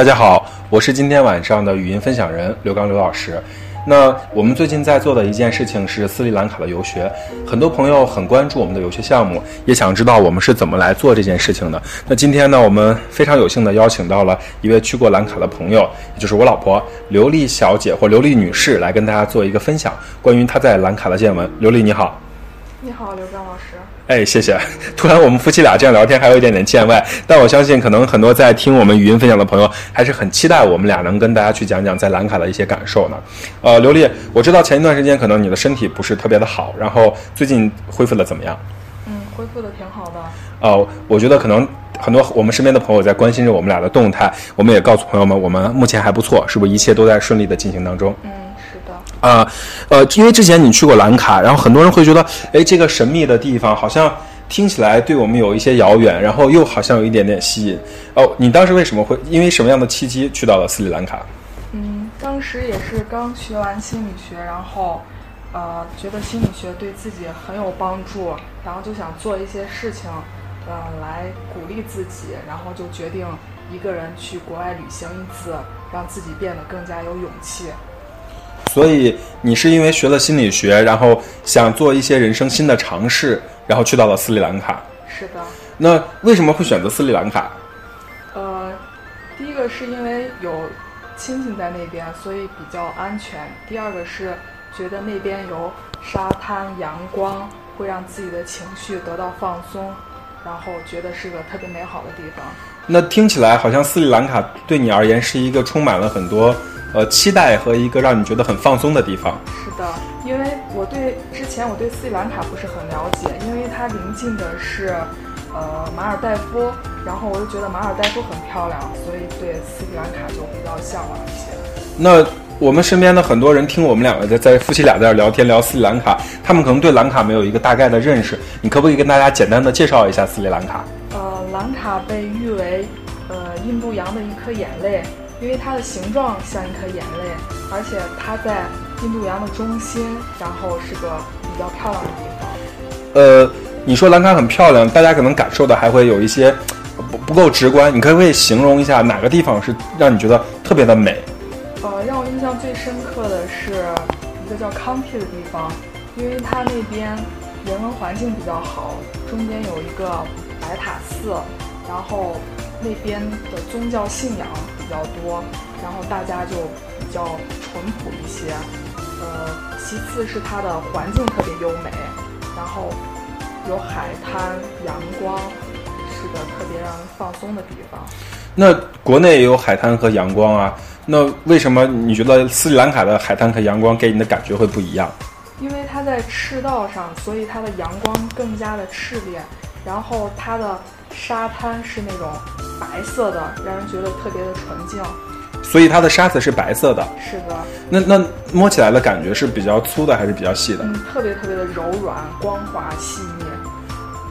大家好，我是今天晚上的语音分享人刘刚刘老师。那我们最近在做的一件事情是斯里兰卡的游学，很多朋友很关注我们的游学项目，也想知道我们是怎么来做这件事情的。那今天呢，我们非常有幸的邀请到了一位去过兰卡的朋友，也就是我老婆刘丽小姐或刘丽女士，来跟大家做一个分享，关于她在兰卡的见闻。刘丽你好，你好，刘刚老师。哎，谢谢。突然我们夫妻俩这样聊天，还有一点点见外，但我相信可能很多在听我们语音分享的朋友，还是很期待我们俩能跟大家去讲讲在兰卡的一些感受呢。呃，刘丽，我知道前一段时间可能你的身体不是特别的好，然后最近恢复的怎么样？嗯，恢复的挺好的。哦，我觉得可能很多我们身边的朋友在关心着我们俩的动态，我们也告诉朋友们，我们目前还不错，是不是一切都在顺利的进行当中？嗯，是的。啊，呃，因为之前你去过兰卡，然后很多人会觉得，哎，这个神秘的地方好像听起来对我们有一些遥远，然后又好像有一点点吸引。哦，你当时为什么会因为什么样的契机去到了斯里兰卡？嗯，当时也是刚学完心理学，然后呃，觉得心理学对自己很有帮助，然后就想做一些事情，呃，来鼓励自己，然后就决定一个人去国外旅行一次，让自己变得更加有勇气。所以你是因为学了心理学，然后想做一些人生新的尝试，然后去到了斯里兰卡。是的。那为什么会选择斯里兰卡？呃，第一个是因为有亲戚在那边，所以比较安全；第二个是觉得那边有沙滩、阳光，会让自己的情绪得到放松，然后觉得是个特别美好的地方。那听起来好像斯里兰卡对你而言是一个充满了很多呃期待和一个让你觉得很放松的地方。是的，因为我对之前我对斯里兰卡不是很了解，因为它临近的是呃马尔代夫，然后我就觉得马尔代夫很漂亮，所以对斯里兰卡就比较向往一些。那我们身边的很多人听我们两个在在夫妻俩在这聊天聊斯里兰卡，他们可能对兰卡没有一个大概的认识，你可不可以跟大家简单的介绍一下斯里兰卡？呃，兰卡被誉为呃印度洋的一颗眼泪，因为它的形状像一颗眼泪，而且它在印度洋的中心，然后是个比较漂亮的地方。呃，你说兰卡很漂亮，大家可能感受的还会有一些不不够直观，你可不可以形容一下哪个地方是让你觉得特别的美？呃，让我印象最深刻的是一个叫康提的地方，因为它那边人文环境比较好，中间有一个白塔寺，然后那边的宗教信仰比较多，然后大家就比较淳朴一些。呃，其次是它的环境特别优美，然后有海滩、阳光，是个特别让人放松的地方。那国内也有海滩和阳光啊，那为什么你觉得斯里兰卡的海滩和阳光给你的感觉会不一样？因为它在赤道上，所以它的阳光更加的炽烈，然后它的沙滩是那种白色的，让人觉得特别的纯净。所以它的沙子是白色的。是的。那那摸起来的感觉是比较粗的还是比较细的？嗯，特别特别的柔软、光滑、细腻。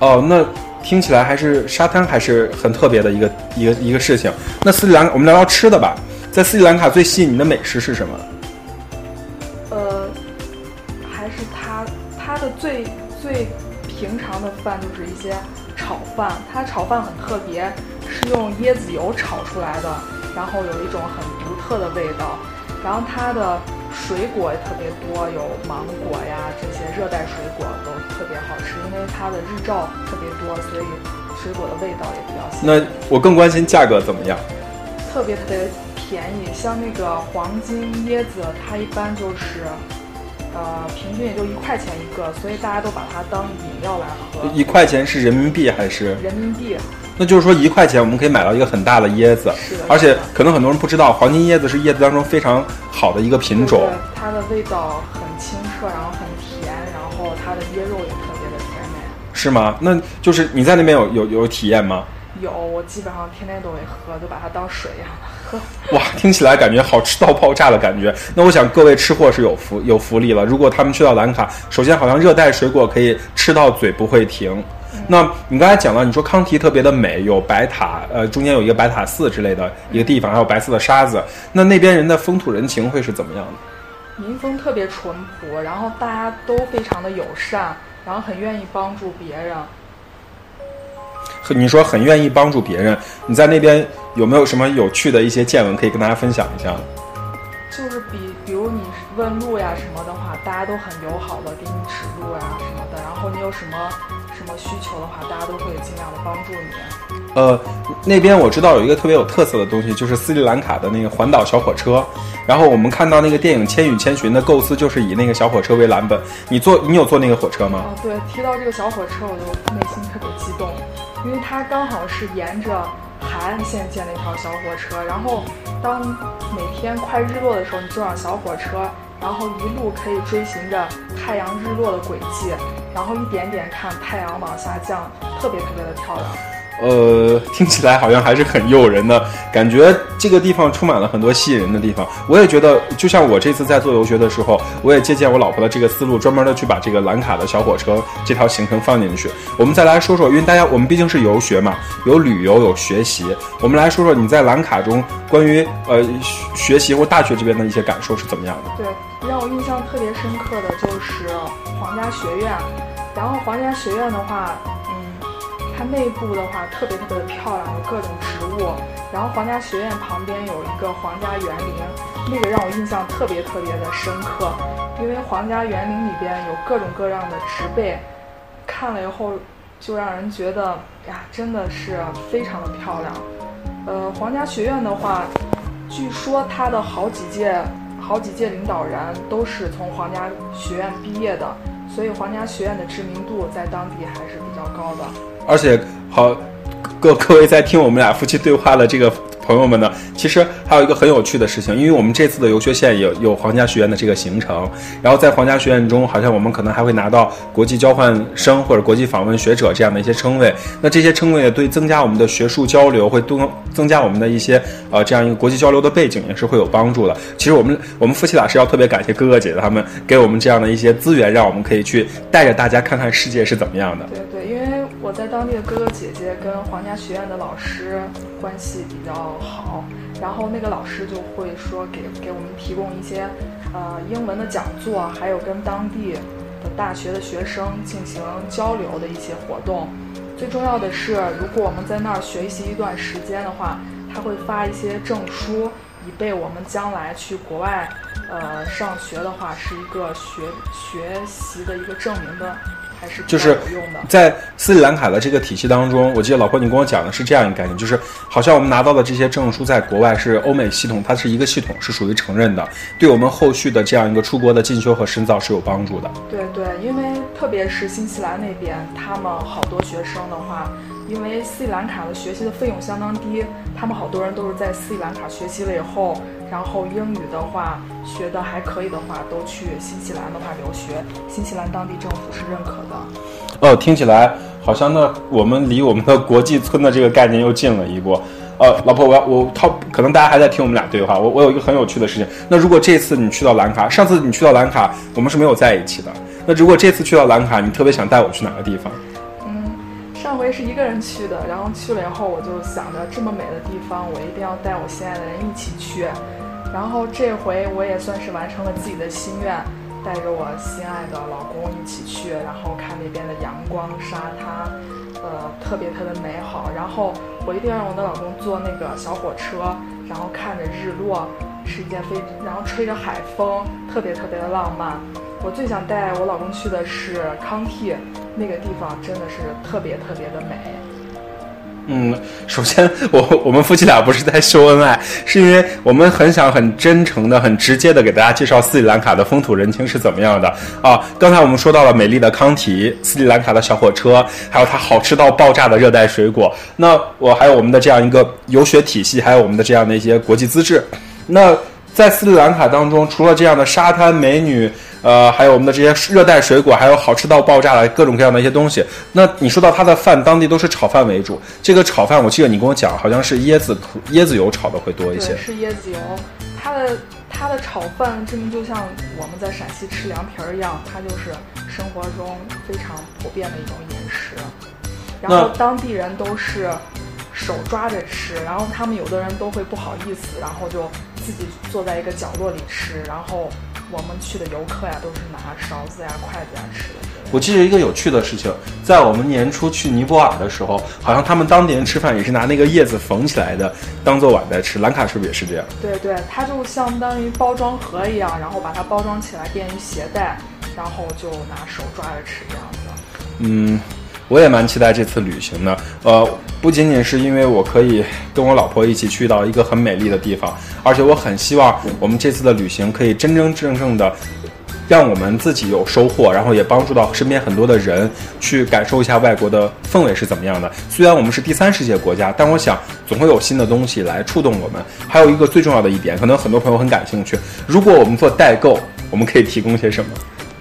哦，那听起来还是沙滩还是很特别的一个一个一个事情。那斯里兰，我们聊聊吃的吧。在斯里兰卡最吸引你的美食是什么？呃，还是它它的最最平常的饭就是一些炒饭，它炒饭很特别，是用椰子油炒出来的，然后有一种很独特的味道。然后它的水果也特别多，有芒果呀这些热带水果都特别好吃，因为它的日照特别多，所以水果的味道也比较鲜。那我更关心价格怎么样？特别特别便宜，像那个黄金椰子，它一般就是，呃，平均也就一块钱一个，所以大家都把它当饮料来喝。一块钱是人民币还是？人民币。那就是说一块钱我们可以买到一个很大的椰子，是的。而且可能很多人不知道，黄金椰子是椰子当中非常好的一个品种。对，它的味道很清澈，然后很甜，然后它的椰肉也特别的甜美。是吗？那就是你在那边有有有体验吗？有，我基本上天天都会喝，就把它当水一样的喝。哇，听起来感觉好吃到爆炸的感觉。那我想各位吃货是有福有福利了。如果他们去到兰卡，首先好像热带水果可以吃到嘴不会停。那你刚才讲到，你说康提特别的美，有白塔，呃，中间有一个白塔寺之类的一个地方，还有白色的沙子。那那边人的风土人情会是怎么样的？民风特别淳朴，然后大家都非常的友善，然后很愿意帮助别人。你说很愿意帮助别人，你在那边有没有什么有趣的一些见闻可以跟大家分享一下？就是比比如你问路呀什么的话，大家都很友好的给你指路呀什么的。然后你有什么什么需求的话，大家都会尽量的帮助你。呃，那边我知道有一个特别有特色的东西，就是斯里兰卡的那个环岛小火车。然后我们看到那个电影《千与千寻》的构思就是以那个小火车为蓝本。你坐，你有坐那个火车吗？哦，对，提到这个小火车，我就内心特别激动，因为它刚好是沿着海岸线建了一条小火车。然后当每天快日落的时候，你坐上小火车，然后一路可以追寻着太阳日落的轨迹，然后一点点看太阳往下降，特别特别的漂亮。呃，听起来好像还是很诱人的感觉。这个地方充满了很多吸引人的地方。我也觉得，就像我这次在做游学的时候，我也借鉴我老婆的这个思路，专门的去把这个蓝卡的小火车这条行程放进去。我们再来说说，因为大家我们毕竟是游学嘛，有旅游有学习。我们来说说你在蓝卡中关于呃学习或大学这边的一些感受是怎么样的？对，让我印象特别深刻的就是皇家学院。然后皇家学院的话。它内部的话特别特别的漂亮，有各种植物。然后皇家学院旁边有一个皇家园林，那个让我印象特别特别的深刻，因为皇家园林里边有各种各样的植被，看了以后就让人觉得呀，真的是非常的漂亮。呃，皇家学院的话，据说它的好几届好几届领导人都是从皇家学院毕业的，所以皇家学院的知名度在当地还是比较高的。而且，好，各各位在听我们俩夫妻对话的这个。朋友们呢，其实还有一个很有趣的事情，因为我们这次的游学线有有皇家学院的这个行程，然后在皇家学院中，好像我们可能还会拿到国际交换生或者国际访问学者这样的一些称谓。那这些称谓对增加我们的学术交流，会多增加我们的一些呃这样一个国际交流的背景，也是会有帮助的。其实我们我们夫妻俩是要特别感谢哥哥姐姐他们给我们这样的一些资源，让我们可以去带着大家看看世界是怎么样的。对对，因为我在当地的哥哥姐姐跟皇家学院的老师关系比较。好，然后那个老师就会说给给我们提供一些，呃，英文的讲座，还有跟当地的大学的学生进行交流的一些活动。最重要的是，如果我们在那儿学习一段时间的话，他会发一些证书，以备我们将来去国外，呃，上学的话是一个学学习的一个证明的。就是在斯里兰卡的这个体系当中，我记得老婆你跟我讲的是这样一个概念，就是好像我们拿到的这些证书在国外是欧美系统，它是一个系统，是属于承认的，对我们后续的这样一个出国的进修和深造是有帮助的。对对，因为特别是新西兰那边，他们好多学生的话。因为斯里兰卡的学习的费用相当低，他们好多人都是在斯里兰卡学习了以后，然后英语的话学的还可以的话，都去新西兰的话留学。新西兰当地政府是认可的。哦，听起来好像那我们离我们的国际村的这个概念又近了一步。呃，老婆，我要我他可能大家还在听我们俩对话，我我有一个很有趣的事情。那如果这次你去到兰卡，上次你去到兰卡，我们是没有在一起的。那如果这次去到兰卡，你特别想带我去哪个地方？嗯上回是一个人去的，然后去了以后，我就想着这么美的地方，我一定要带我心爱的人一起去。然后这回我也算是完成了自己的心愿，带着我心爱的老公一起去，然后看那边的阳光、沙滩，呃，特别特别美好。然后我一定要让我的老公坐那个小火车，然后看着日落，是一件非，然后吹着海风，特别特别的浪漫。我最想带我老公去的是康替。那个地方真的是特别特别的美。嗯，首先我 我们夫妻俩不是在秀恩爱，是因为我们很想很真诚的、很直接的给大家介绍斯里兰卡的风土人情是怎么样的啊。刚才我们说到了美丽的康提、斯里兰卡的小火车，还有它好吃到爆炸的热带水果。那我还有我们的这样一个游学体系，还有我们的这样的一些国际资质。那在斯里兰卡当中，除了这样的沙滩美女。呃，还有我们的这些热带水果，还有好吃到爆炸的各种各样的一些东西。那你说到它的饭，当地都是炒饭为主。这个炒饭，我记得你跟我讲，好像是椰子椰子油炒的会多一些。是椰子油。它的它的炒饭，真的就像我们在陕西吃凉皮儿一样，它就是生活中非常普遍的一种饮食。然后当地人都是手抓着吃，然后他们有的人都会不好意思，然后就自己坐在一个角落里吃，然后。我们去的游客呀，都是拿勺子呀、筷子呀吃的。我记得一个有趣的事情，在我们年初去尼泊尔的时候，好像他们当地人吃饭也是拿那个叶子缝起来的，当做碗在吃。兰卡是不是也是这样？对对，它就相当于包装盒一样，然后把它包装起来，便于携带，然后就拿手抓着吃这样子。嗯，我也蛮期待这次旅行的。呃，不仅仅是因为我可以跟我老婆一起去到一个很美丽的地方，而且我很希望我们这次的旅行可以真真正正的。让我们自己有收获，然后也帮助到身边很多的人去感受一下外国的氛围是怎么样的。虽然我们是第三世界国家，但我想总会有新的东西来触动我们。还有一个最重要的一点，可能很多朋友很感兴趣，如果我们做代购，我们可以提供些什么？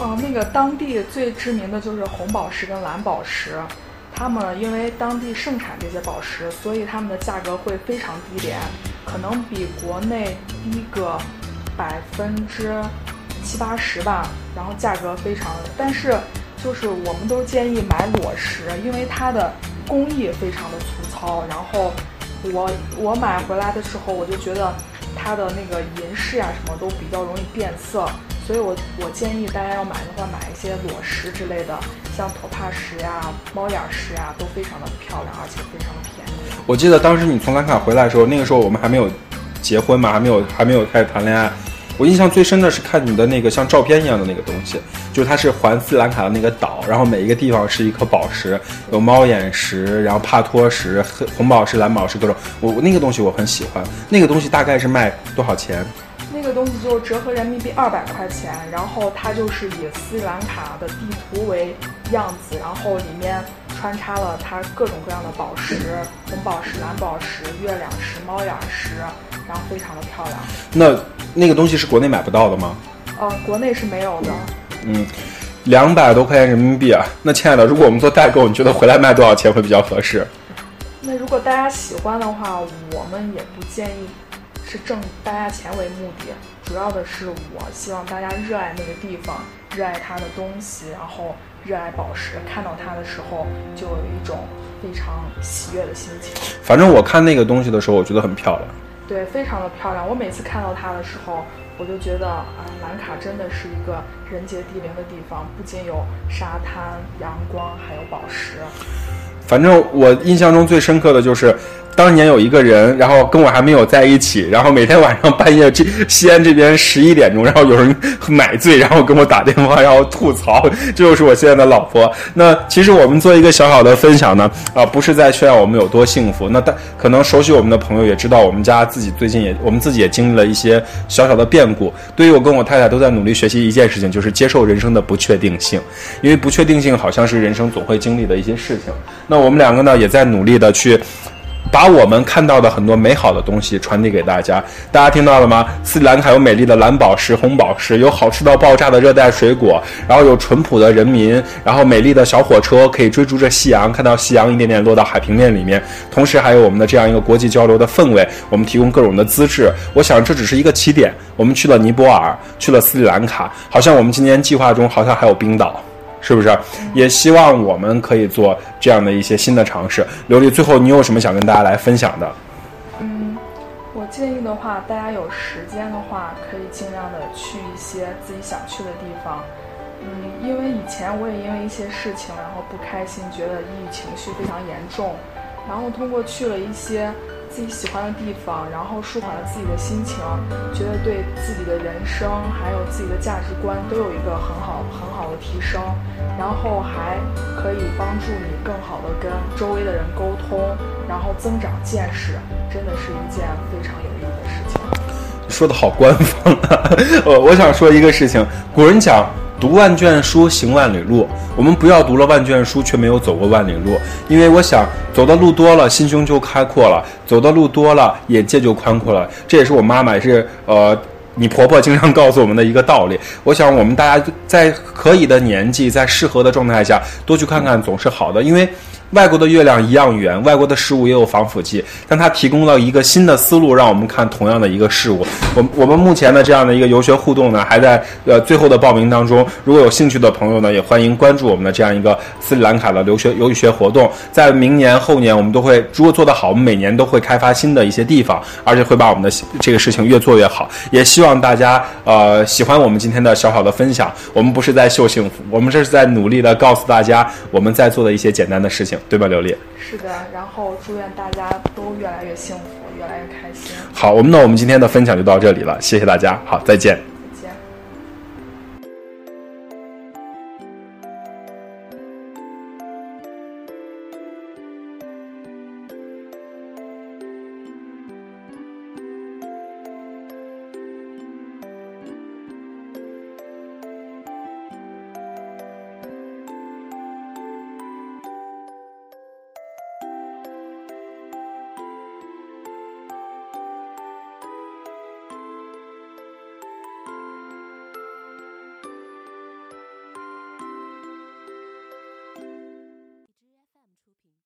哦，那个当地最知名的就是红宝石跟蓝宝石，他们因为当地盛产这些宝石，所以他们的价格会非常低廉，可能比国内低个百分之。七八十吧，然后价格非常，但是就是我们都建议买裸石，因为它的工艺非常的粗糙。然后我我买回来的时候，我就觉得它的那个银饰呀什么都比较容易变色，所以我我建议大家要买的话，买一些裸石之类的，像托帕石呀、猫眼石呀，都非常的漂亮，而且非常的便宜。我记得当时你从兰卡回来的时候，那个时候我们还没有结婚嘛，还没有还没有开始谈恋爱。我印象最深的是看你的那个像照片一样的那个东西，就是它是环斯兰卡的那个岛，然后每一个地方是一颗宝石，有猫眼石，然后帕托石、红宝石、蓝宝石各种。我我那个东西我很喜欢，那个东西大概是卖多少钱？那个东西就折合人民币二百块钱，然后它就是以斯里兰卡的地图为样子，然后里面穿插了它各种各样的宝石，红宝石、蓝宝石、月亮石、猫眼石，然后非常的漂亮。那。那个东西是国内买不到的吗？呃，国内是没有的。嗯，两百多块钱人民币啊！那亲爱的，如果我们做代购，你觉得回来卖多少钱会比较合适？那如果大家喜欢的话，我们也不建议是挣大家钱为目的，主要的是我希望大家热爱那个地方，热爱它的东西，然后热爱宝石，看到它的时候就有一种非常喜悦的心情。反正我看那个东西的时候，我觉得很漂亮。对，非常的漂亮。我每次看到它的时候，我就觉得啊，兰卡真的是一个人杰地灵的地方，不仅有沙滩、阳光，还有宝石。反正我印象中最深刻的就是。当年有一个人，然后跟我还没有在一起，然后每天晚上半夜这西安这边十一点钟，然后有人买醉，然后跟我打电话，然后吐槽，这就是我现在的老婆。那其实我们做一个小小的分享呢，啊，不是在炫耀我们有多幸福。那但可能熟悉我们的朋友也知道，我们家自己最近也，我们自己也经历了一些小小的变故。对于我跟我太太都在努力学习一件事情，就是接受人生的不确定性，因为不确定性好像是人生总会经历的一些事情。那我们两个呢，也在努力的去。把我们看到的很多美好的东西传递给大家，大家听到了吗？斯里兰卡有美丽的蓝宝石、红宝石，有好吃到爆炸的热带水果，然后有淳朴的人民，然后美丽的小火车可以追逐着夕阳，看到夕阳一点点落到海平面里面，同时还有我们的这样一个国际交流的氛围，我们提供各种的资质。我想这只是一个起点，我们去了尼泊尔，去了斯里兰卡，好像我们今年计划中好像还有冰岛。是不是？也希望我们可以做这样的一些新的尝试。刘丽，最后你有什么想跟大家来分享的？嗯，我建议的话，大家有时间的话，可以尽量的去一些自己想去的地方。嗯，因为以前我也因为一些事情，然后不开心，觉得抑郁情绪非常严重，然后通过去了一些。自己喜欢的地方，然后舒缓了自己的心情，觉得对自己的人生还有自己的价值观都有一个很好很好的提升，然后还可以帮助你更好的跟周围的人沟通，然后增长见识，真的是一件非常有意义的事情。说的好官方啊！我我想说一个事情，古人讲。读万卷书，行万里路。我们不要读了万卷书，却没有走过万里路。因为我想，走的路多了，心胸就开阔了；走的路多了，眼界就宽阔了。这也是我妈妈，也是呃，你婆婆经常告诉我们的一个道理。我想，我们大家在可以的年纪，在适合的状态下，多去看看，总是好的。因为外国的月亮一样圆，外国的事物也有防腐剂，但它提供了一个新的思路，让我们看同样的一个事物。我我们目前的这样的一个游学互动呢，还在呃最后的报名当中。如果有兴趣的朋友呢，也欢迎关注我们的这样一个斯里兰卡的留学游学活动。在明年后年，我们都会如果做得好，我们每年都会开发新的一些地方，而且会把我们的这个事情越做越好。也希望大家呃喜欢我们今天的小小的分享。我们不是在秀幸福，我们这是在努力的告诉大家我们在做的一些简单的事情，对吧，刘丽？是的，然后祝愿大家都越来越幸福，越来越开心。好，我们那我们今天的分享就到这里了，谢谢大家，好，再见。